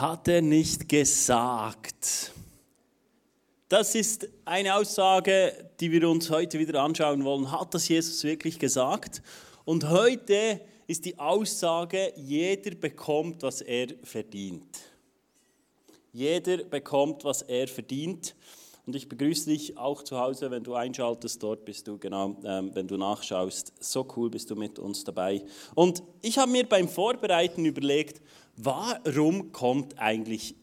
Hat er nicht gesagt? Das ist eine Aussage, die wir uns heute wieder anschauen wollen. Hat das Jesus wirklich gesagt? Und heute ist die Aussage, jeder bekommt, was er verdient. Jeder bekommt, was er verdient. Und ich begrüße dich auch zu Hause, wenn du einschaltest. Dort bist du, genau, ähm, wenn du nachschaust. So cool bist du mit uns dabei. Und ich habe mir beim Vorbereiten überlegt, warum kommt eigentlich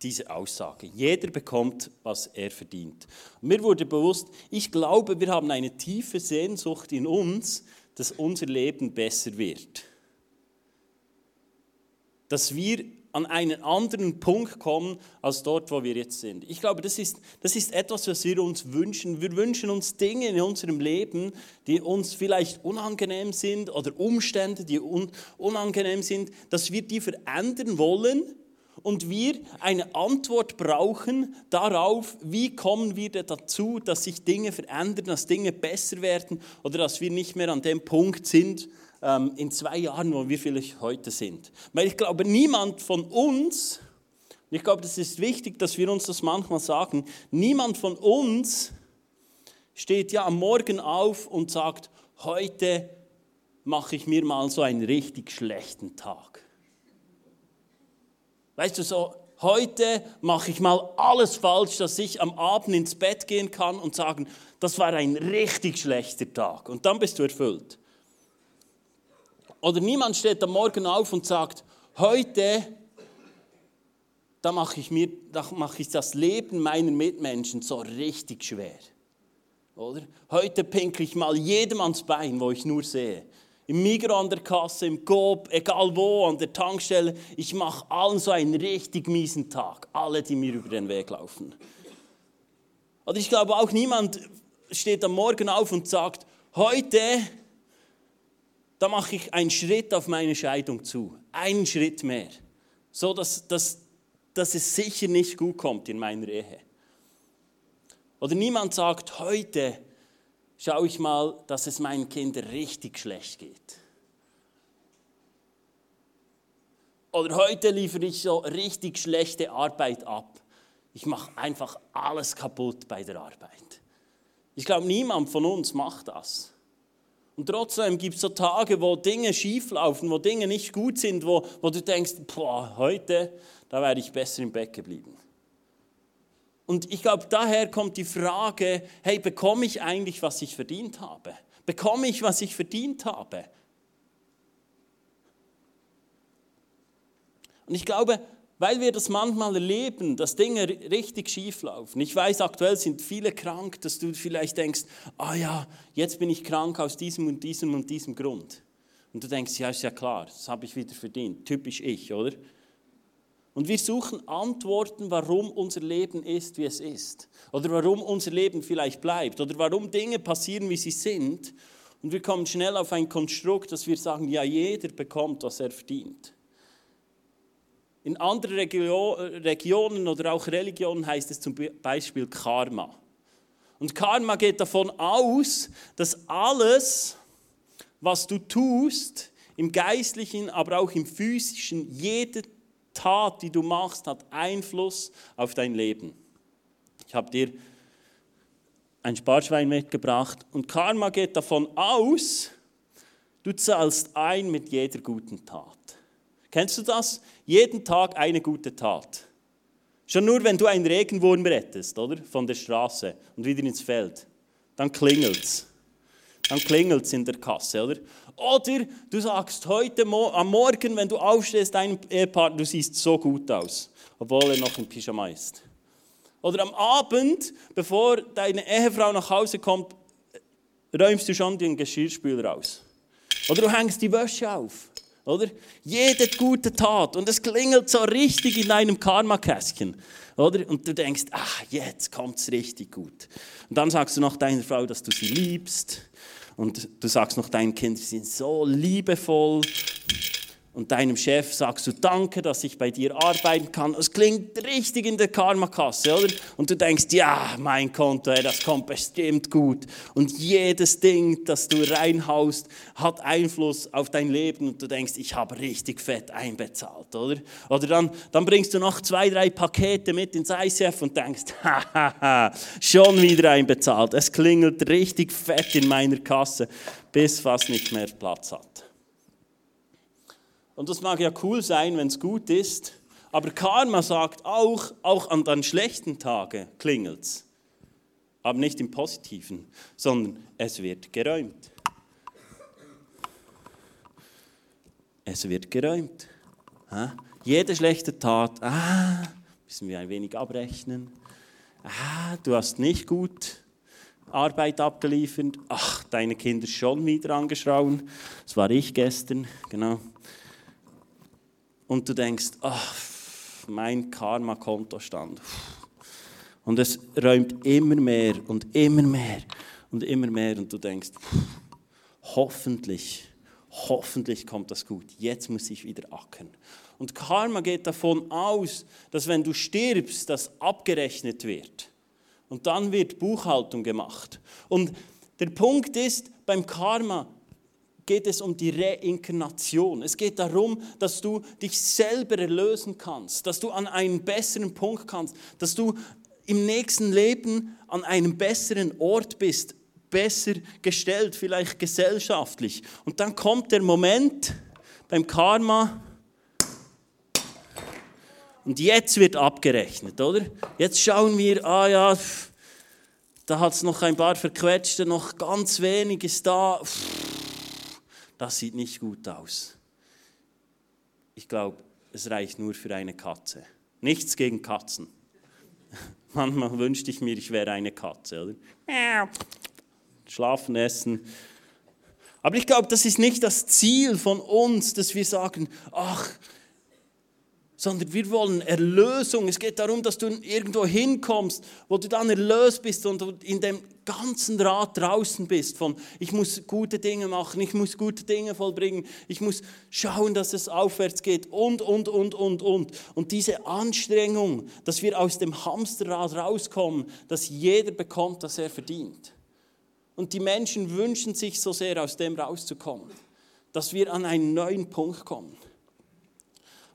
diese Aussage? Jeder bekommt, was er verdient. Und mir wurde bewusst, ich glaube, wir haben eine tiefe Sehnsucht in uns, dass unser Leben besser wird. Dass wir an einen anderen Punkt kommen als dort, wo wir jetzt sind. Ich glaube, das ist, das ist etwas, was wir uns wünschen. Wir wünschen uns Dinge in unserem Leben, die uns vielleicht unangenehm sind oder Umstände, die un, unangenehm sind, dass wir die verändern wollen und wir eine Antwort brauchen darauf, wie kommen wir dazu, dass sich Dinge verändern, dass Dinge besser werden oder dass wir nicht mehr an dem Punkt sind, ähm, in zwei Jahren, wo wir vielleicht heute sind. Weil ich glaube, niemand von uns, ich glaube, das ist wichtig, dass wir uns das manchmal sagen, niemand von uns steht ja am Morgen auf und sagt, heute mache ich mir mal so einen richtig schlechten Tag. Weißt du, so, heute mache ich mal alles falsch, dass ich am Abend ins Bett gehen kann und sagen, das war ein richtig schlechter Tag. Und dann bist du erfüllt. Oder niemand steht am Morgen auf und sagt, heute, da mache ich, mir, da mache ich das Leben meiner Mitmenschen so richtig schwer. Oder? Heute pinkel ich mal jedem ans Bein, wo ich nur sehe. Im Migros an der Kasse, im Coop, egal wo, an der Tankstelle. Ich mache allen so einen richtig miesen Tag. Alle, die mir über den Weg laufen. Und ich glaube auch niemand steht am Morgen auf und sagt, heute da mache ich einen Schritt auf meine Scheidung zu. Einen Schritt mehr. So, dass, dass, dass es sicher nicht gut kommt in meiner Ehe. Oder niemand sagt, heute schaue ich mal, dass es meinen Kindern richtig schlecht geht. Oder heute liefere ich so richtig schlechte Arbeit ab. Ich mache einfach alles kaputt bei der Arbeit. Ich glaube, niemand von uns macht das. Und trotzdem gibt es so Tage, wo Dinge schieflaufen, wo Dinge nicht gut sind, wo, wo du denkst, boah, heute, da wäre ich besser im Bett geblieben. Und ich glaube, daher kommt die Frage, hey, bekomme ich eigentlich, was ich verdient habe? Bekomme ich, was ich verdient habe? Und ich glaube, weil wir das manchmal erleben, dass Dinge richtig schief laufen. Ich weiß, aktuell sind viele krank, dass du vielleicht denkst, ah ja, jetzt bin ich krank aus diesem und diesem und diesem Grund. Und du denkst, ja, ist ja klar, das habe ich wieder verdient. Typisch ich, oder? Und wir suchen Antworten, warum unser Leben ist, wie es ist. Oder warum unser Leben vielleicht bleibt. Oder warum Dinge passieren, wie sie sind. Und wir kommen schnell auf ein Konstrukt, dass wir sagen, ja, jeder bekommt, was er verdient. In anderen Regionen oder auch Religionen heißt es zum Beispiel Karma. Und Karma geht davon aus, dass alles, was du tust, im geistlichen, aber auch im physischen, jede Tat, die du machst, hat Einfluss auf dein Leben. Ich habe dir ein Sparschwein mitgebracht und Karma geht davon aus, du zahlst ein mit jeder guten Tat. Kennst du das? Jeden Tag eine gute Tat. Schon nur, wenn du einen Regenwurm rettest, oder? Von der Straße und wieder ins Feld, dann klingelt's. Dann klingelt's in der Kasse, oder? Oder du sagst heute am Morgen, wenn du aufstehst, deinem Ehepartner, du siehst so gut aus, obwohl er noch im Pyjama ist. Oder am Abend, bevor deine Ehefrau nach Hause kommt, räumst du schon den Geschirrspüler aus. Oder du hängst die Wäsche auf. Oder? Jede gute Tat. Und es klingelt so richtig in deinem Karma-Kästchen. Oder? Und du denkst, ah, jetzt es richtig gut. Und dann sagst du noch deiner Frau, dass du sie liebst. Und du sagst noch deinen Kindern, sie sind so liebevoll. Und deinem Chef sagst du Danke, dass ich bei dir arbeiten kann. Es klingt richtig in der Karmakasse, oder? Und du denkst, ja, mein Konto, das kommt bestimmt gut. Und jedes Ding, das du reinhaust, hat Einfluss auf dein Leben und du denkst, ich habe richtig fett einbezahlt, oder? Oder dann, dann bringst du noch zwei, drei Pakete mit ins ICF und denkst, hahaha, schon wieder einbezahlt. Es klingelt richtig fett in meiner Kasse, bis fast nicht mehr Platz hat. Und das mag ja cool sein, wenn es gut ist, aber Karma sagt auch, auch an den schlechten Tagen klingelt es. Aber nicht im Positiven, sondern es wird geräumt. Es wird geräumt. Jede schlechte Tat, ah, müssen wir ein wenig abrechnen. Ah, du hast nicht gut Arbeit abgeliefert. Ach, deine Kinder schon wieder angeschrauben. Das war ich gestern, genau und du denkst, ach, mein Karma-Kontostand. Und es räumt immer mehr und immer mehr und immer mehr und du denkst, hoffentlich, hoffentlich kommt das gut. Jetzt muss ich wieder ackern. Und Karma geht davon aus, dass wenn du stirbst, das abgerechnet wird. Und dann wird Buchhaltung gemacht. Und der Punkt ist, beim Karma, geht es um die Reinkarnation. Es geht darum, dass du dich selber erlösen kannst, dass du an einen besseren Punkt kannst, dass du im nächsten Leben an einem besseren Ort bist, besser gestellt, vielleicht gesellschaftlich. Und dann kommt der Moment beim Karma, und jetzt wird abgerechnet, oder? Jetzt schauen wir, ah ja, da hat es noch ein paar Verquetschte, noch ganz wenig ist da. Pff das sieht nicht gut aus. Ich glaube, es reicht nur für eine Katze. Nichts gegen Katzen. Manchmal wünschte ich mir, ich wäre eine Katze, oder? Schlafen, essen. Aber ich glaube, das ist nicht das Ziel von uns, dass wir sagen, ach, sondern wir wollen Erlösung. Es geht darum, dass du irgendwo hinkommst, wo du dann erlöst bist und in dem ganzen Rad draußen bist von, ich muss gute Dinge machen, ich muss gute Dinge vollbringen, ich muss schauen, dass es aufwärts geht und, und, und, und, und. Und diese Anstrengung, dass wir aus dem Hamsterrad rauskommen, dass jeder bekommt, was er verdient. Und die Menschen wünschen sich so sehr, aus dem rauszukommen, dass wir an einen neuen Punkt kommen.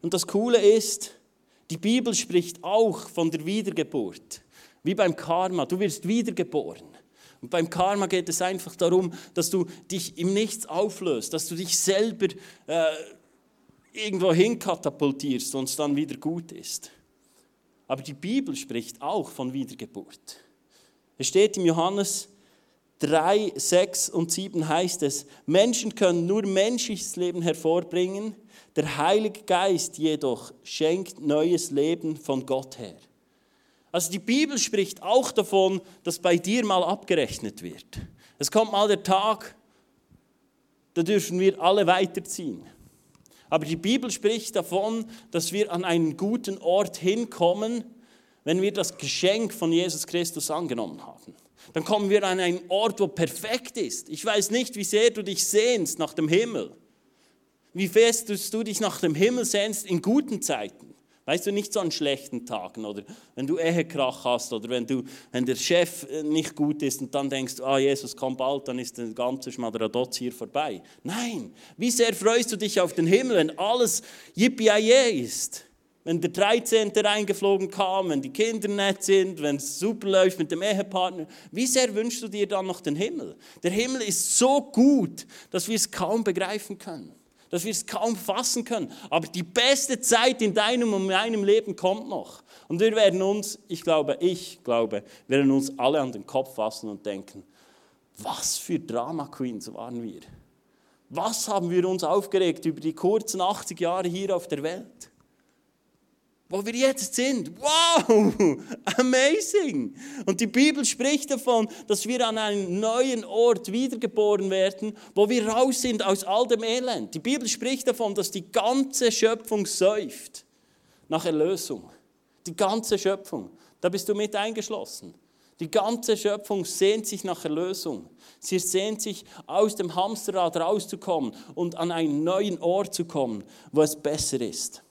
Und das Coole ist, die Bibel spricht auch von der Wiedergeburt. Wie beim Karma, du wirst wiedergeboren. Und beim Karma geht es einfach darum, dass du dich im Nichts auflöst, dass du dich selber äh, irgendwo hinkatapultierst und es dann wieder gut ist. Aber die Bibel spricht auch von Wiedergeburt. Es steht im Johannes 3, 6 und 7 heißt es, Menschen können nur menschliches Leben hervorbringen, der Heilige Geist jedoch schenkt neues Leben von Gott her. Also die Bibel spricht auch davon, dass bei dir mal abgerechnet wird. Es kommt mal der Tag, da dürfen wir alle weiterziehen. Aber die Bibel spricht davon, dass wir an einen guten Ort hinkommen, wenn wir das Geschenk von Jesus Christus angenommen haben. Dann kommen wir an einen Ort, wo perfekt ist. Ich weiß nicht, wie sehr du dich sehnst nach dem Himmel wie fest du dich nach dem Himmel sehnst in guten Zeiten. Weißt du, nicht so an schlechten Tagen oder wenn du Ehekrach hast oder wenn, du, wenn der Chef äh, nicht gut ist und dann denkst, ah, Jesus kommt bald, dann ist der ganze Schmadradotz hier vorbei. Nein, wie sehr freust du dich auf den Himmel, wenn alles yippie ist? Wenn der 13. reingeflogen kam, wenn die Kinder nett sind, wenn es super läuft mit dem Ehepartner, wie sehr wünschst du dir dann noch den Himmel? Der Himmel ist so gut, dass wir es kaum begreifen können dass wir es kaum fassen können. Aber die beste Zeit in deinem und meinem Leben kommt noch. Und wir werden uns, ich glaube, ich glaube, werden uns alle an den Kopf fassen und denken, was für Drama Queens waren wir? Was haben wir uns aufgeregt über die kurzen 80 Jahre hier auf der Welt? Wo wir jetzt sind. Wow, amazing. Und die Bibel spricht davon, dass wir an einen neuen Ort wiedergeboren werden, wo wir raus sind aus all dem Elend. Die Bibel spricht davon, dass die ganze Schöpfung säuft nach Erlösung. Die ganze Schöpfung. Da bist du mit eingeschlossen. Die ganze Schöpfung sehnt sich nach Erlösung. Sie sehnt sich, aus dem Hamsterrad rauszukommen und an einen neuen Ort zu kommen, wo es besser ist.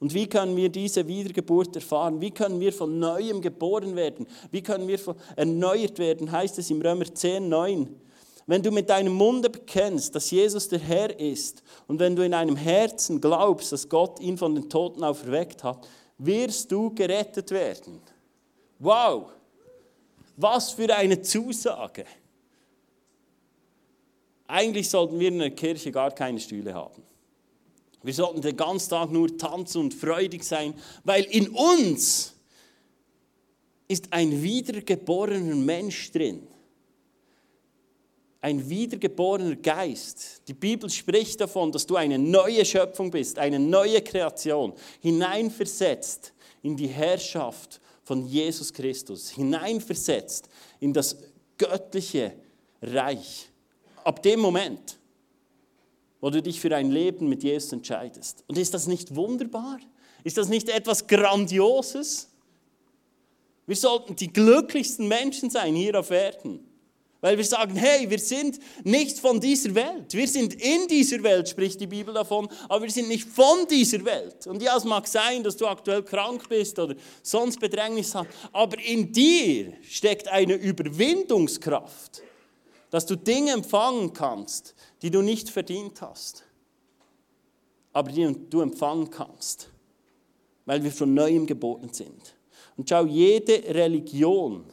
Und wie können wir diese Wiedergeburt erfahren? Wie können wir von neuem geboren werden? Wie können wir erneuert werden? Heißt es im Römer 10, 9. Wenn du mit deinem Munde bekennst, dass Jesus der Herr ist und wenn du in deinem Herzen glaubst, dass Gott ihn von den Toten auferweckt hat, wirst du gerettet werden. Wow! Was für eine Zusage! Eigentlich sollten wir in der Kirche gar keine Stühle haben. Wir sollten den ganzen Tag nur tanzen und freudig sein, weil in uns ist ein wiedergeborener Mensch drin. Ein wiedergeborener Geist. Die Bibel spricht davon, dass du eine neue Schöpfung bist, eine neue Kreation, hineinversetzt in die Herrschaft von Jesus Christus, hineinversetzt in das göttliche Reich. Ab dem Moment wo du dich für ein Leben mit Jesus entscheidest. Und ist das nicht wunderbar? Ist das nicht etwas Grandioses? Wir sollten die glücklichsten Menschen sein hier auf Erden. Weil wir sagen, hey, wir sind nicht von dieser Welt. Wir sind in dieser Welt, spricht die Bibel davon, aber wir sind nicht von dieser Welt. Und ja, es mag sein, dass du aktuell krank bist oder sonst Bedrängnis hast, aber in dir steckt eine Überwindungskraft, dass du Dinge empfangen kannst, die du nicht verdient hast, aber die du empfangen kannst, weil wir von neuem geboren sind. Und schau, jede Religion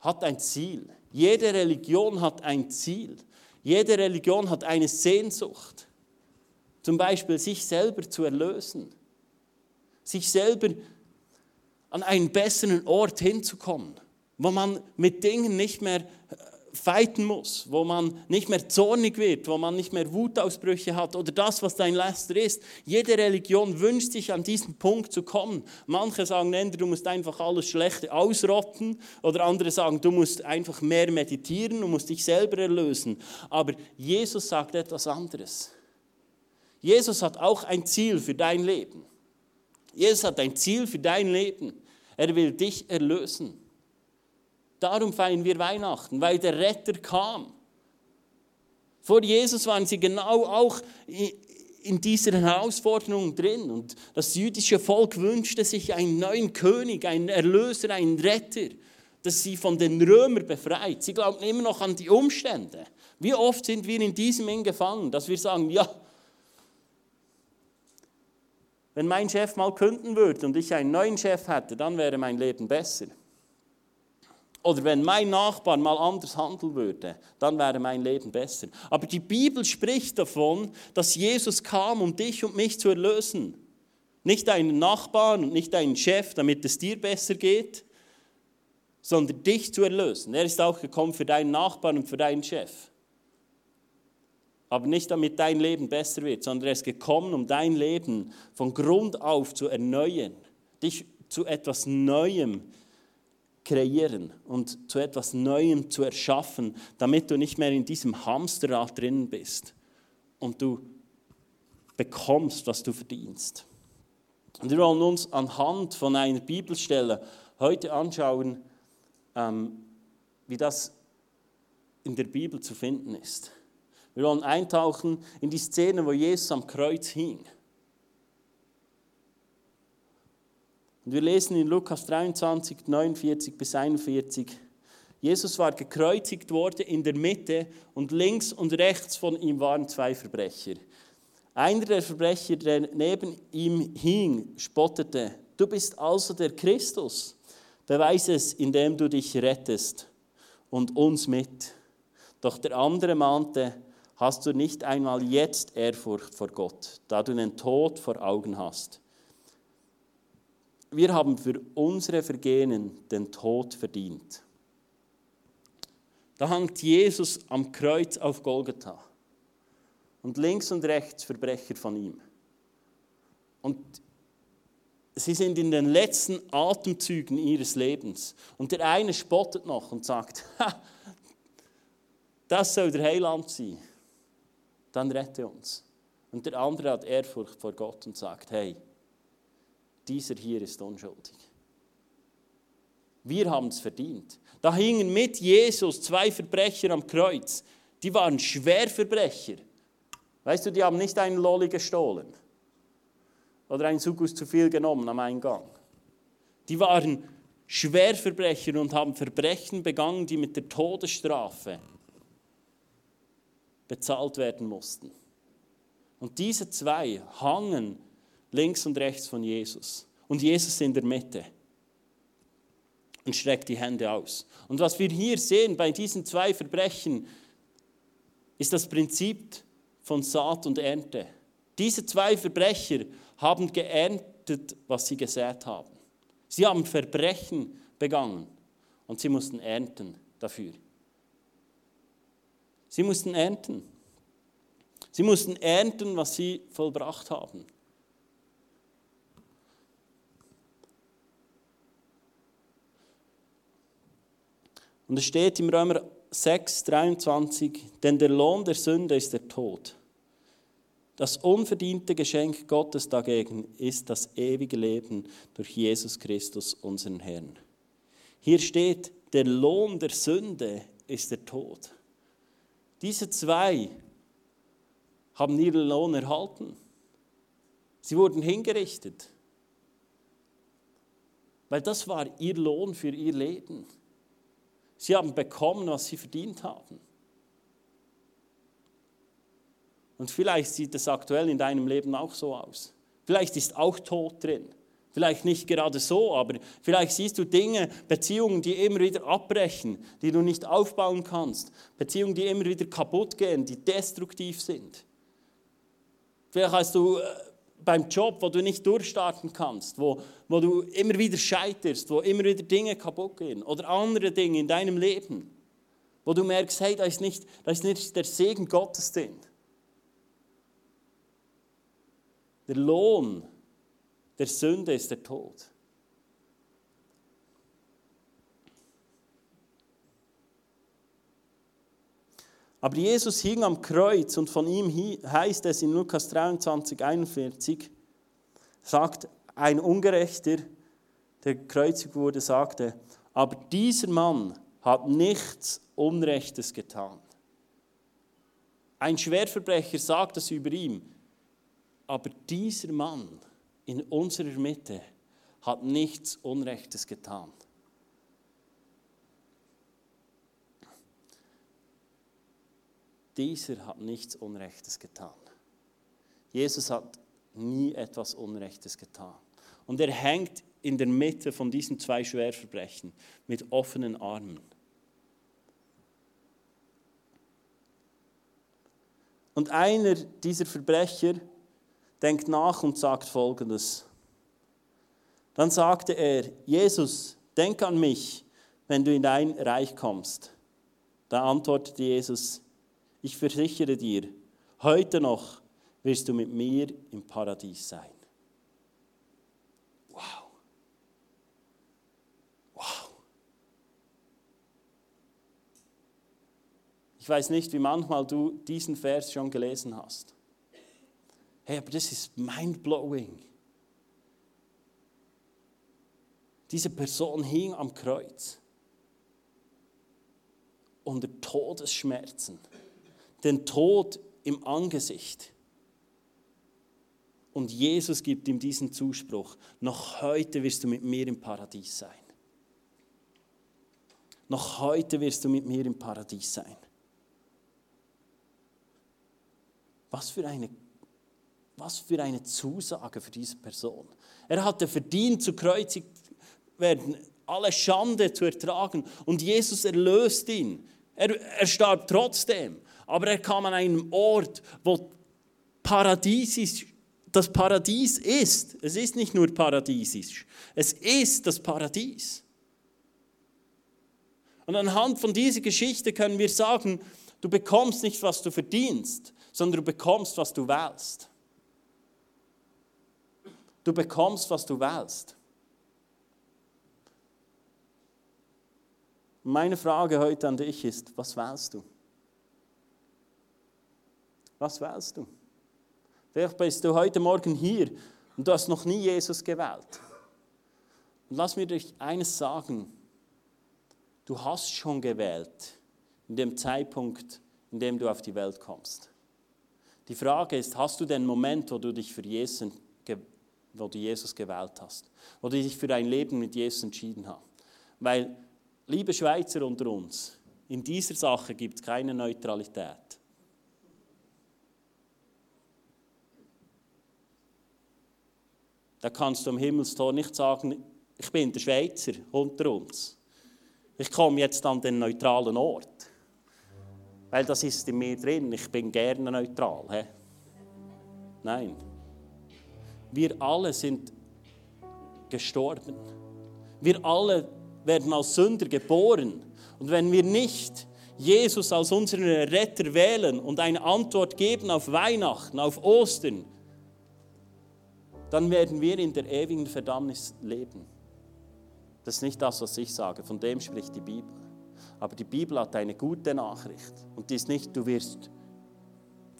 hat ein Ziel. Jede Religion hat ein Ziel. Jede Religion hat eine Sehnsucht. Zum Beispiel sich selber zu erlösen. Sich selber an einen besseren Ort hinzukommen, wo man mit Dingen nicht mehr fighten muss, wo man nicht mehr zornig wird, wo man nicht mehr Wutausbrüche hat oder das, was dein Laster ist. Jede Religion wünscht sich an diesen Punkt zu kommen. Manche sagen, du musst einfach alles Schlechte ausrotten oder andere sagen, du musst einfach mehr meditieren, du musst dich selber erlösen. Aber Jesus sagt etwas anderes. Jesus hat auch ein Ziel für dein Leben. Jesus hat ein Ziel für dein Leben. Er will dich erlösen. Darum feiern wir Weihnachten, weil der Retter kam. Vor Jesus waren sie genau auch in dieser Herausforderung drin. Und das jüdische Volk wünschte sich einen neuen König, einen Erlöser, einen Retter, das sie von den Römern befreit. Sie glaubten immer noch an die Umstände. Wie oft sind wir in diesem Ing gefangen, dass wir sagen, ja, wenn mein Chef mal künden würde und ich einen neuen Chef hätte, dann wäre mein Leben besser. Oder wenn mein Nachbar mal anders handeln würde, dann wäre mein Leben besser. Aber die Bibel spricht davon, dass Jesus kam, um dich und mich zu erlösen. Nicht deinen Nachbarn und nicht deinen Chef, damit es dir besser geht, sondern dich zu erlösen. Er ist auch gekommen für deinen Nachbarn und für deinen Chef. Aber nicht damit dein Leben besser wird, sondern er ist gekommen, um dein Leben von Grund auf zu erneuern, dich zu etwas Neuem zu kreieren und zu etwas Neuem zu erschaffen, damit du nicht mehr in diesem Hamsterrad drin bist und du bekommst, was du verdienst. Und wir wollen uns anhand von einer Bibelstelle heute anschauen, ähm, wie das in der Bibel zu finden ist. Wir wollen eintauchen in die Szene, wo Jesus am Kreuz hing. Und wir lesen in Lukas 23, 49 bis 41, Jesus war gekreuzigt worden in der Mitte und links und rechts von ihm waren zwei Verbrecher. Einer der Verbrecher, der neben ihm hing, spottete, du bist also der Christus. Beweise es, indem du dich rettest und uns mit. Doch der andere mahnte, hast du nicht einmal jetzt Ehrfurcht vor Gott, da du den Tod vor Augen hast wir haben für unsere Vergehen den Tod verdient. Da hangt Jesus am Kreuz auf Golgatha und links und rechts Verbrecher von ihm. Und sie sind in den letzten Atemzügen ihres Lebens. Und der eine spottet noch und sagt, das soll der Heiland sein. Dann rette uns. Und der andere hat Ehrfurcht vor Gott und sagt, hey, dieser hier ist unschuldig. Wir haben es verdient. Da hingen mit Jesus zwei Verbrecher am Kreuz. Die waren Schwerverbrecher. Weißt du, die haben nicht einen Lolli gestohlen oder einen Sugus zu viel genommen am Eingang. Die waren Schwerverbrecher und haben Verbrechen begangen, die mit der Todesstrafe bezahlt werden mussten. Und diese zwei hangen links und rechts von Jesus. Und Jesus in der Mitte und streckt die Hände aus. Und was wir hier sehen bei diesen zwei Verbrechen, ist das Prinzip von Saat und Ernte. Diese zwei Verbrecher haben geerntet, was sie gesät haben. Sie haben Verbrechen begangen und sie mussten ernten dafür. Sie mussten ernten. Sie mussten ernten, was sie vollbracht haben. Und es steht im Römer 6, 23, denn der Lohn der Sünde ist der Tod. Das unverdiente Geschenk Gottes dagegen ist das ewige Leben durch Jesus Christus, unseren Herrn. Hier steht, der Lohn der Sünde ist der Tod. Diese zwei haben ihren Lohn erhalten. Sie wurden hingerichtet, weil das war ihr Lohn für ihr Leben. Sie haben bekommen, was sie verdient haben. Und vielleicht sieht es aktuell in deinem Leben auch so aus. Vielleicht ist auch Tod drin. Vielleicht nicht gerade so, aber vielleicht siehst du Dinge, Beziehungen, die immer wieder abbrechen, die du nicht aufbauen kannst. Beziehungen, die immer wieder kaputt gehen, die destruktiv sind. Vielleicht hast du äh, beim Job, wo du nicht durchstarten kannst, wo, wo du immer wieder scheiterst, wo immer wieder Dinge kaputt gehen. Oder andere Dinge in deinem Leben, wo du merkst, hey, da ist nicht, da ist nicht der Segen Gottes drin. Der Lohn der Sünde ist der Tod. Aber Jesus hing am Kreuz und von ihm heißt es in Lukas 23, 41, sagt ein Ungerechter, der kreuzig wurde, sagte, aber dieser Mann hat nichts Unrechtes getan. Ein Schwerverbrecher sagt das über ihn. Aber dieser Mann in unserer Mitte hat nichts Unrechtes getan. Dieser hat nichts Unrechtes getan. Jesus hat nie etwas Unrechtes getan. Und er hängt in der Mitte von diesen zwei Schwerverbrechen mit offenen Armen. Und einer dieser Verbrecher denkt nach und sagt Folgendes. Dann sagte er, Jesus, denk an mich, wenn du in dein Reich kommst. Da antwortete Jesus, ich versichere dir, heute noch wirst du mit mir im Paradies sein. Wow. Wow. Ich weiß nicht, wie manchmal du diesen Vers schon gelesen hast. Hey, aber das ist mind-blowing. Diese Person hing am Kreuz unter Todesschmerzen, den Tod im Angesicht. Und Jesus gibt ihm diesen Zuspruch, noch heute wirst du mit mir im Paradies sein. Noch heute wirst du mit mir im Paradies sein. Was für eine was für eine Zusage für diese Person. Er hatte verdient, zu kreuzigt werden, alle Schande zu ertragen. Und Jesus erlöst ihn. Er, er starb trotzdem. Aber er kam an einen Ort, wo paradiesisch, das Paradies ist. Es ist nicht nur paradiesisch. Es ist das Paradies. Und anhand von dieser Geschichte können wir sagen, du bekommst nicht, was du verdienst, sondern du bekommst, was du wählst. Du bekommst, was du wählst. Meine Frage heute an dich ist, was wählst du? Was wählst du? Vielleicht bist du heute Morgen hier und du hast noch nie Jesus gewählt. Und lass mir dich eines sagen. Du hast schon gewählt in dem Zeitpunkt, in dem du auf die Welt kommst. Die Frage ist, hast du den Moment, wo du dich für Jesus, wo du Jesus gewählt hast, wo du dich für ein Leben mit Jesus entschieden hast? Weil, liebe Schweizer unter uns, in dieser Sache gibt es keine Neutralität. Da kannst du am Himmelstor nicht sagen, ich bin der Schweizer unter uns. Ich komme jetzt an den neutralen Ort. Weil das ist in mir drin, ich bin gerne neutral. He? Nein. Wir alle sind gestorben. Wir alle werden als Sünder geboren. Und wenn wir nicht Jesus als unseren Retter wählen und eine Antwort geben auf Weihnachten, auf Ostern, dann werden wir in der ewigen Verdammnis leben. Das ist nicht das, was ich sage, von dem spricht die Bibel. Aber die Bibel hat eine gute Nachricht und die ist nicht, du wirst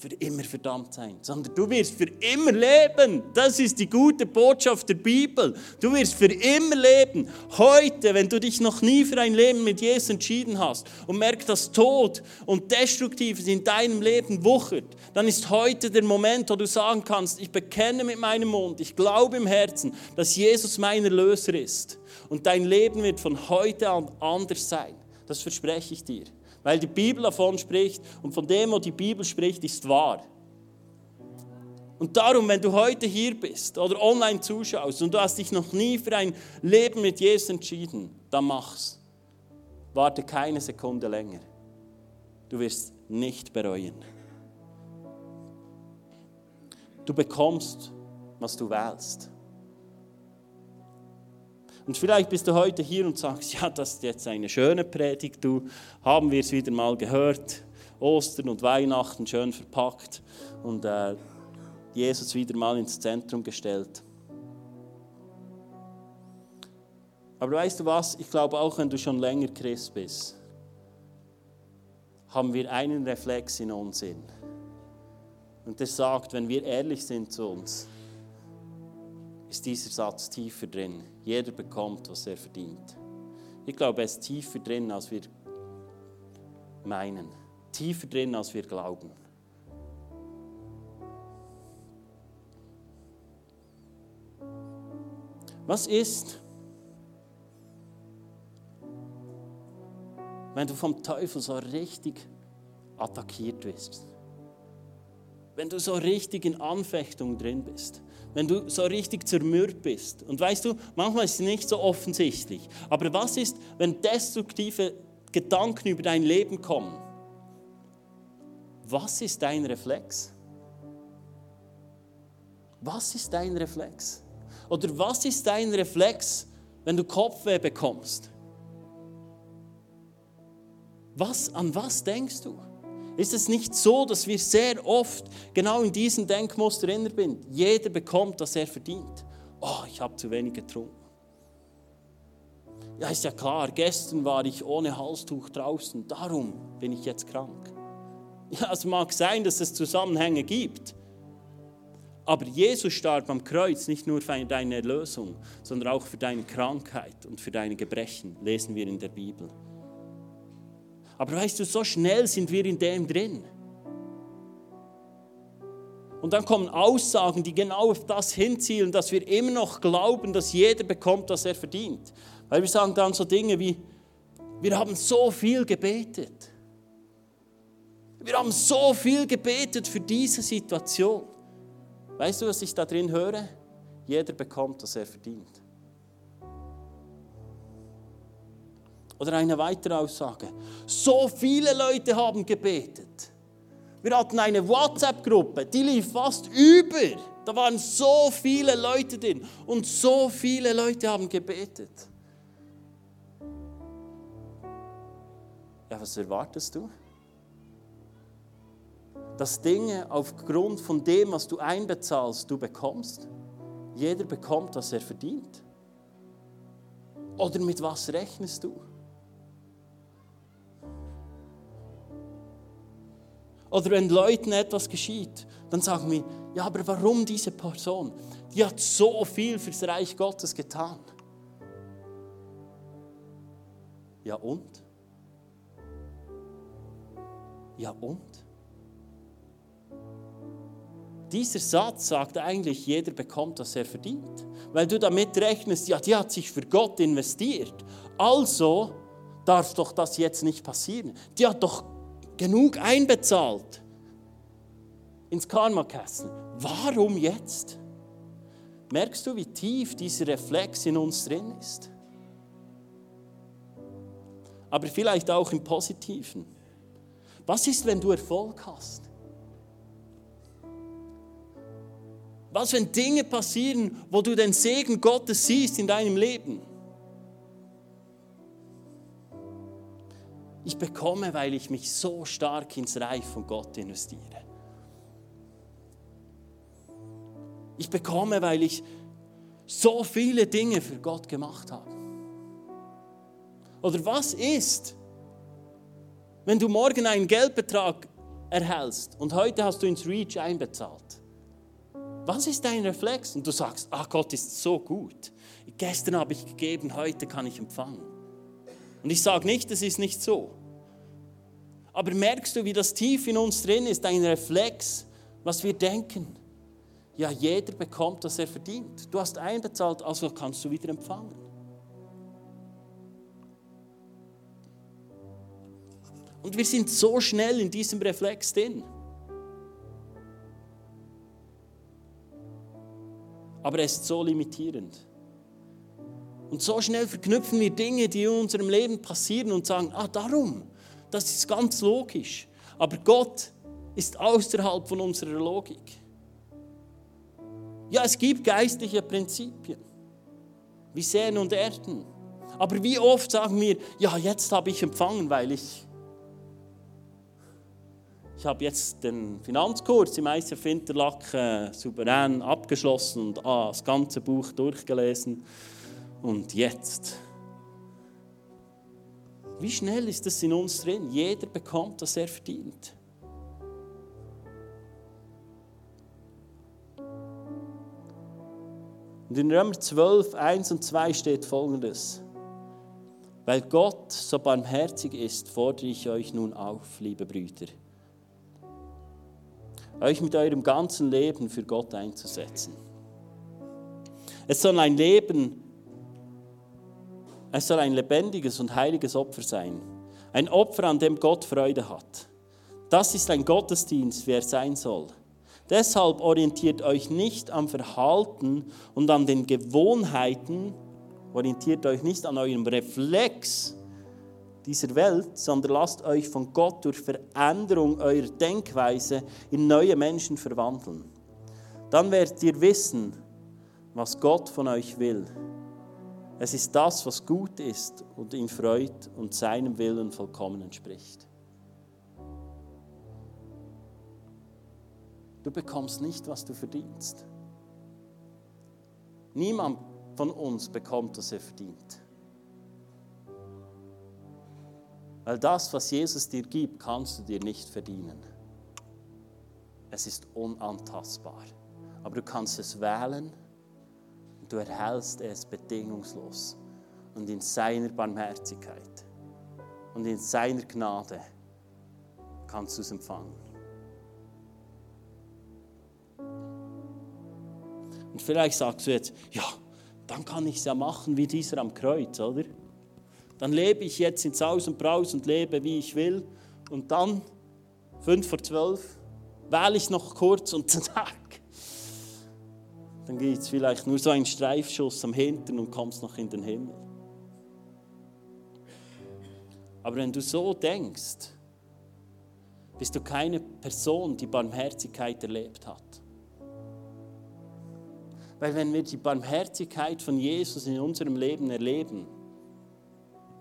für immer verdammt sein, sondern du wirst für immer leben. Das ist die gute Botschaft der Bibel. Du wirst für immer leben. Heute, wenn du dich noch nie für ein Leben mit Jesus entschieden hast und merkst, dass Tod und Destruktives in deinem Leben wuchert, dann ist heute der Moment, wo du sagen kannst, ich bekenne mit meinem Mund, ich glaube im Herzen, dass Jesus mein Erlöser ist. Und dein Leben wird von heute an anders sein. Das verspreche ich dir. Weil die Bibel davon spricht und von dem, was die Bibel spricht, ist wahr. Und darum, wenn du heute hier bist oder online zuschaust und du hast dich noch nie für ein Leben mit Jesus entschieden, dann mach's. Warte keine Sekunde länger. Du wirst nicht bereuen. Du bekommst, was du wählst. Und vielleicht bist du heute hier und sagst, ja, das ist jetzt eine schöne Predigt, du haben wir es wieder mal gehört, Ostern und Weihnachten schön verpackt und äh, Jesus wieder mal ins Zentrum gestellt. Aber weißt du was, ich glaube auch, wenn du schon länger Christ bist, haben wir einen Reflex in uns. Und der sagt, wenn wir ehrlich sind zu uns, ist dieser Satz tiefer drin. Jeder bekommt, was er verdient. Ich glaube, er ist tiefer drin, als wir meinen. Tiefer drin, als wir glauben. Was ist, wenn du vom Teufel so richtig attackiert wirst? Wenn du so richtig in Anfechtung drin bist? wenn du so richtig zermürbt bist. Und weißt du, manchmal ist es nicht so offensichtlich. Aber was ist, wenn destruktive Gedanken über dein Leben kommen? Was ist dein Reflex? Was ist dein Reflex? Oder was ist dein Reflex, wenn du Kopfweh bekommst? Was, an was denkst du? Ist es nicht so, dass wir sehr oft genau in diesem Denkmuster drin sind? Jeder bekommt, was er verdient. Oh, ich habe zu wenig getrunken. Ja, ist ja klar, gestern war ich ohne Halstuch draußen, darum bin ich jetzt krank. Ja, es mag sein, dass es Zusammenhänge gibt. Aber Jesus starb am Kreuz nicht nur für deine Erlösung, sondern auch für deine Krankheit und für deine Gebrechen, lesen wir in der Bibel. Aber weißt du, so schnell sind wir in dem drin. Und dann kommen Aussagen, die genau auf das hinzielen, dass wir immer noch glauben, dass jeder bekommt, was er verdient. Weil wir sagen dann so Dinge wie, wir haben so viel gebetet. Wir haben so viel gebetet für diese Situation. Weißt du, was ich da drin höre? Jeder bekommt, was er verdient. Oder eine weitere Aussage. So viele Leute haben gebetet. Wir hatten eine WhatsApp-Gruppe, die lief fast über. Da waren so viele Leute drin und so viele Leute haben gebetet. Ja, was erwartest du? Dass Dinge aufgrund von dem, was du einbezahlst, du bekommst? Jeder bekommt, was er verdient. Oder mit was rechnest du? Oder wenn Leuten etwas geschieht, dann sagen wir, ja, aber warum diese Person? Die hat so viel fürs Reich Gottes getan. Ja und? Ja und? Dieser Satz sagt eigentlich, jeder bekommt, was er verdient. Weil du damit rechnest, ja, die hat sich für Gott investiert. Also darf doch das jetzt nicht passieren. Die hat doch genug einbezahlt ins Karma-Kassen. Warum jetzt? Merkst du, wie tief dieser Reflex in uns drin ist? Aber vielleicht auch im Positiven. Was ist, wenn du Erfolg hast? Was, wenn Dinge passieren, wo du den Segen Gottes siehst in deinem Leben? Ich bekomme, weil ich mich so stark ins Reich von Gott investiere. Ich bekomme, weil ich so viele Dinge für Gott gemacht habe. Oder was ist, wenn du morgen einen Geldbetrag erhältst und heute hast du ins Reach einbezahlt? Was ist dein Reflex? Und du sagst, ach Gott ist so gut. Gestern habe ich gegeben, heute kann ich empfangen. Und ich sage nicht, es ist nicht so. Aber merkst du, wie das tief in uns drin ist, ein Reflex, was wir denken? Ja, jeder bekommt, was er verdient. Du hast einbezahlt, also kannst du wieder empfangen. Und wir sind so schnell in diesem Reflex drin. Aber er ist so limitierend. Und so schnell verknüpfen wir Dinge, die in unserem Leben passieren und sagen, ah, darum, das ist ganz logisch. Aber Gott ist außerhalb von unserer Logik. Ja, es gibt geistliche Prinzipien, wie Sehen und Erden. Aber wie oft sagen wir, ja, jetzt habe ich empfangen, weil ich ich habe jetzt den Finanzkurs im ICF Interlaken souverän abgeschlossen und ah, das ganze Buch durchgelesen. Und jetzt? Wie schnell ist das in uns drin? Jeder bekommt, was er verdient. Und in Römer 12, 1 und 2 steht folgendes. Weil Gott so barmherzig ist, fordere ich euch nun auf, liebe Brüder euch mit eurem ganzen Leben für Gott einzusetzen. Es soll ein Leben, es soll ein lebendiges und heiliges Opfer sein. Ein Opfer, an dem Gott Freude hat. Das ist ein Gottesdienst, wie er sein soll. Deshalb orientiert euch nicht am Verhalten und an den Gewohnheiten, orientiert euch nicht an eurem Reflex, dieser Welt, sondern lasst euch von Gott durch Veränderung eurer Denkweise in neue Menschen verwandeln. Dann werdet ihr wissen, was Gott von euch will. Es ist das, was gut ist und ihn freut und seinem Willen vollkommen entspricht. Du bekommst nicht, was du verdienst. Niemand von uns bekommt, was er verdient. Weil das, was Jesus dir gibt, kannst du dir nicht verdienen. Es ist unantastbar. Aber du kannst es wählen du erhältst es bedingungslos und in seiner Barmherzigkeit und in seiner Gnade kannst du es empfangen. Und vielleicht sagst du jetzt, ja, dann kann ich es ja machen wie dieser am Kreuz, oder? dann lebe ich jetzt in Saus und Braus und lebe, wie ich will. Und dann, fünf vor zwölf, wähle ich noch kurz und zack. Dann gibt es vielleicht nur so einen Streifschuss am Hintern und kommst noch in den Himmel. Aber wenn du so denkst, bist du keine Person, die Barmherzigkeit erlebt hat. Weil wenn wir die Barmherzigkeit von Jesus in unserem Leben erleben,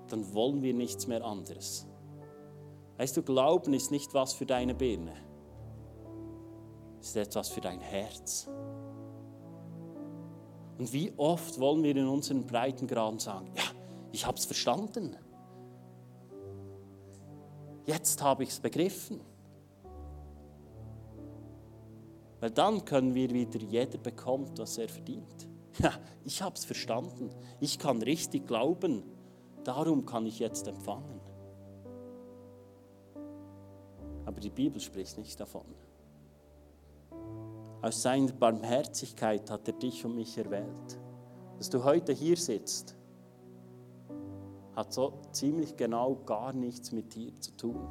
dann wollen wir nichts mehr anderes. Weißt du, Glauben ist nicht was für deine Birne, es ist etwas für dein Herz. Und wie oft wollen wir in unseren Breitengraden sagen, ja, ich habe es verstanden. Jetzt habe ich es begriffen. Weil dann können wir wieder, jeder bekommt, was er verdient. Ja, ich habe es verstanden. Ich kann richtig glauben Darum kann ich jetzt empfangen. Aber die Bibel spricht nicht davon. Aus seiner Barmherzigkeit hat er dich und mich erwählt. Dass du heute hier sitzt, hat so ziemlich genau gar nichts mit dir zu tun.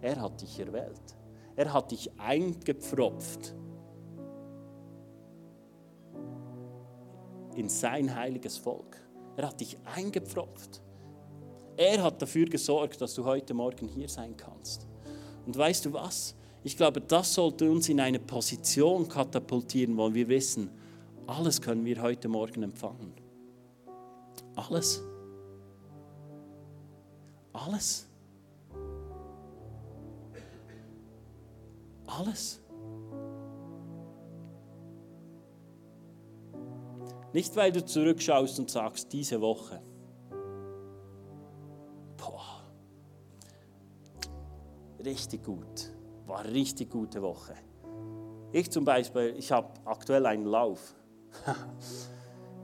Er hat dich erwählt. Er hat dich eingepfropft in sein heiliges Volk. Er hat dich eingepfropft. Er hat dafür gesorgt, dass du heute Morgen hier sein kannst. Und weißt du was? Ich glaube, das sollte uns in eine Position katapultieren, wo wir wissen, alles können wir heute Morgen empfangen. Alles. Alles. Alles. Nicht, weil du zurückschaust und sagst, diese Woche. Boah. Richtig gut. War eine richtig gute Woche. Ich zum Beispiel, ich habe aktuell einen Lauf.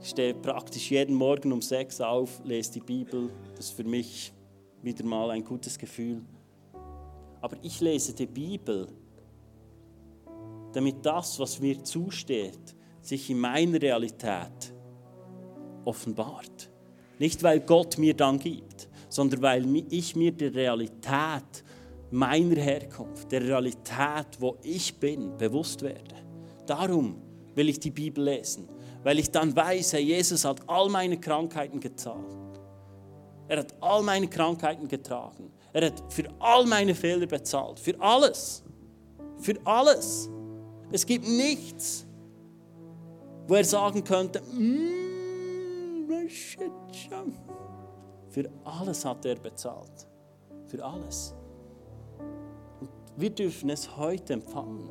Ich stehe praktisch jeden Morgen um sechs auf, lese die Bibel. Das ist für mich wieder mal ein gutes Gefühl. Aber ich lese die Bibel, damit das, was mir zusteht, sich in meiner Realität offenbart. Nicht, weil Gott mir dann gibt, sondern weil ich mir der Realität meiner Herkunft, der Realität, wo ich bin, bewusst werde. Darum will ich die Bibel lesen, weil ich dann weiß, Herr Jesus hat all meine Krankheiten gezahlt. Er hat all meine Krankheiten getragen. Er hat für all meine Fehler bezahlt. Für alles. Für alles. Es gibt nichts, wo er sagen könnte, mm, für alles hat er bezahlt. Für alles. Wir dürfen es heute empfangen.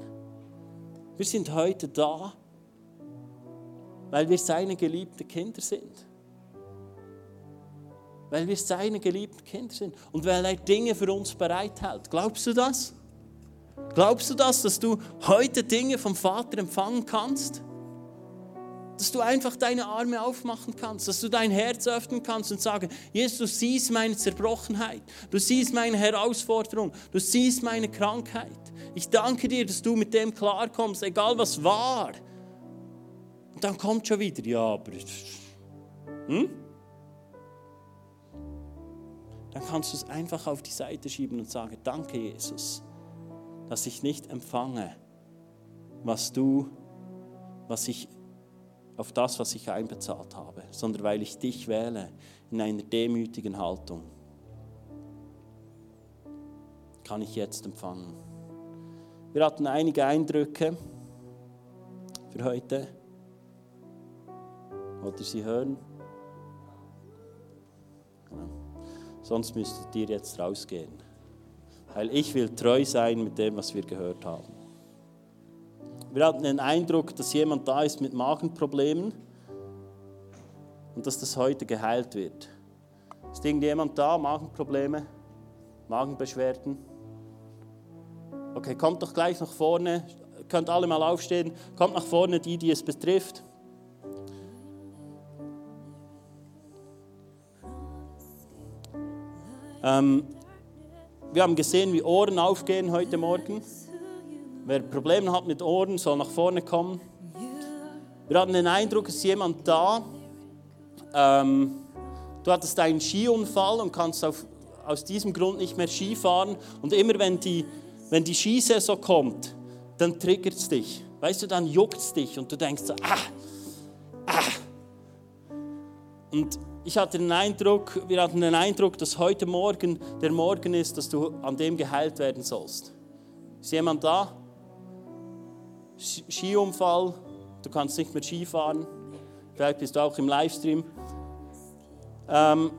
Wir sind heute da, weil wir seine geliebten Kinder sind. Weil wir seine geliebten Kinder sind und weil er Dinge für uns bereithält. Glaubst du das? Glaubst du das, dass du heute Dinge vom Vater empfangen kannst? Dass du einfach deine Arme aufmachen kannst, dass du dein Herz öffnen kannst und sagen, Jesus, du siehst meine Zerbrochenheit, du siehst meine Herausforderung, du siehst meine Krankheit. Ich danke dir, dass du mit dem klarkommst, egal was war. Und dann kommt schon wieder, ja, aber... Hm? Dann kannst du es einfach auf die Seite schieben und sagen, danke Jesus, dass ich nicht empfange, was du, was ich auf das, was ich einbezahlt habe, sondern weil ich dich wähle in einer demütigen Haltung. Kann ich jetzt empfangen. Wir hatten einige Eindrücke für heute. Wollt ihr sie hören? Ja. Sonst müsstet ihr jetzt rausgehen. Weil ich will treu sein mit dem, was wir gehört haben. Wir hatten den Eindruck, dass jemand da ist mit Magenproblemen und dass das heute geheilt wird. Ist irgendjemand da, Magenprobleme, Magenbeschwerden? Okay, kommt doch gleich nach vorne. Ihr könnt alle mal aufstehen. Kommt nach vorne, die, die es betrifft. Ähm, wir haben gesehen, wie Ohren aufgehen heute Morgen. Wer Probleme hat mit Ohren, soll nach vorne kommen. Wir hatten den Eindruck, es ist jemand da. Ähm, du hattest einen Skiunfall und kannst auf, aus diesem Grund nicht mehr Ski fahren. Und immer wenn die, wenn die Skisaison kommt, dann triggert es dich. Weißt du, dann juckt es dich und du denkst so, ah, ah. Und ich hatte den Eindruck, wir hatten den Eindruck, dass heute Morgen der Morgen ist, dass du an dem geheilt werden sollst. Ist jemand da? Skiunfall, du kannst nicht mehr Ski fahren. Vielleicht bist du auch im Livestream. Ähm,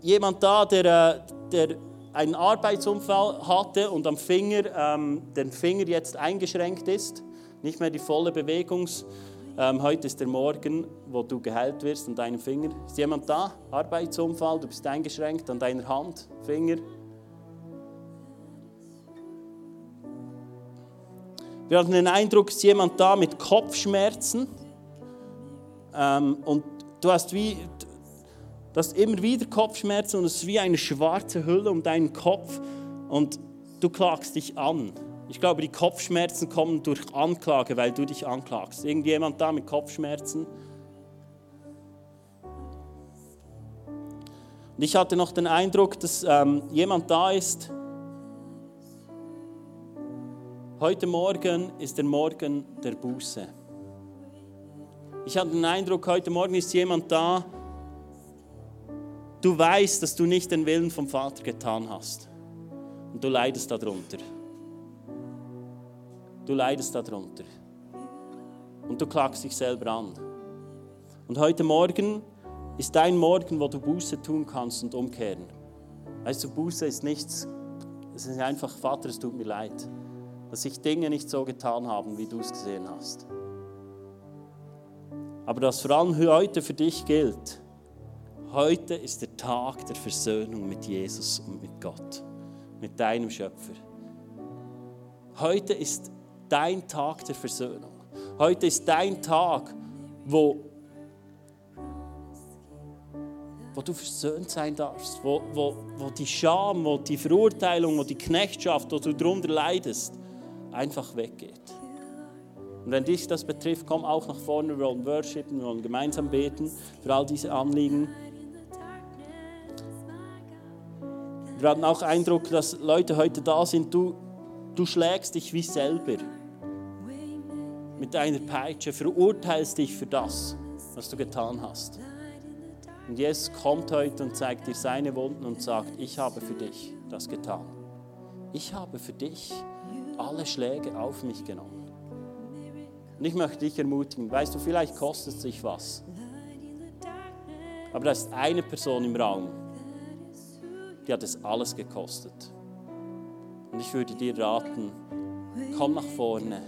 jemand da, der, äh, der einen Arbeitsunfall hatte und am Finger, ähm, den Finger jetzt eingeschränkt ist, nicht mehr die volle Bewegungs. Ähm, heute ist der Morgen, wo du geheilt wirst an deinem Finger. Ist jemand da? Arbeitsunfall, du bist eingeschränkt an deiner Hand, Finger. Wir hatten den Eindruck, es ist jemand da mit Kopfschmerzen. Ähm, und du hast wie, Du hast immer wieder Kopfschmerzen und es ist wie eine schwarze Hülle um deinen Kopf und du klagst dich an. Ich glaube, die Kopfschmerzen kommen durch Anklage, weil du dich anklagst. Irgendjemand da mit Kopfschmerzen? Und ich hatte noch den Eindruck, dass ähm, jemand da ist. Heute Morgen ist der Morgen der Buße. Ich hatte den Eindruck, heute Morgen ist jemand da. Du weißt, dass du nicht den Willen vom Vater getan hast. Und du leidest darunter. Du leidest darunter. Und du klagst dich selber an. Und heute Morgen ist dein Morgen, wo du Buße tun kannst und umkehren. Weißt du, Buße ist nichts, es ist einfach, Vater, es tut mir leid, dass ich Dinge nicht so getan habe, wie du es gesehen hast. Aber das vor allem heute für dich gilt, heute ist der Tag der Versöhnung mit Jesus und mit Gott, mit deinem Schöpfer. Heute ist dein Tag der Versöhnung. Heute ist dein Tag, wo wo du versöhnt sein darfst, wo, wo, wo die Scham, wo die Verurteilung, wo die Knechtschaft, wo du darunter leidest, einfach weggeht. Und wenn dich das betrifft, komm auch nach vorne, wir wollen worshipen, wir wollen gemeinsam beten für all diese Anliegen. Wir hatten auch Eindruck, dass Leute heute da sind, du, du schlägst dich wie selber mit deiner Peitsche, verurteilst dich für das, was du getan hast. Und Jesus kommt heute und zeigt dir seine Wunden und sagt, ich habe für dich das getan. Ich habe für dich alle Schläge auf mich genommen. Und ich möchte dich ermutigen, weißt du, vielleicht kostet es sich was. Aber da ist eine Person im Raum, die hat es alles gekostet. Und ich würde dir raten, komm nach vorne,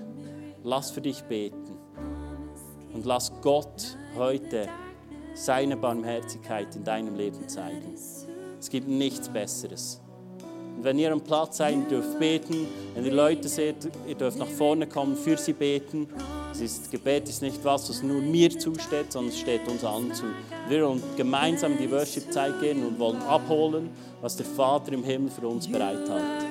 lass für dich beten und lass Gott heute seine Barmherzigkeit in deinem Leben zeigen. Es gibt nichts Besseres. Wenn ihr am Platz seid, dürft beten. Wenn ihr Leute seht, ihr dürft nach vorne kommen, für sie beten. Es ist, Gebet ist nicht was, was nur mir zusteht, sondern es steht uns allen zu. Wir wollen gemeinsam in die Worship-Zeit gehen und wollen abholen, was der Vater im Himmel für uns bereit hat.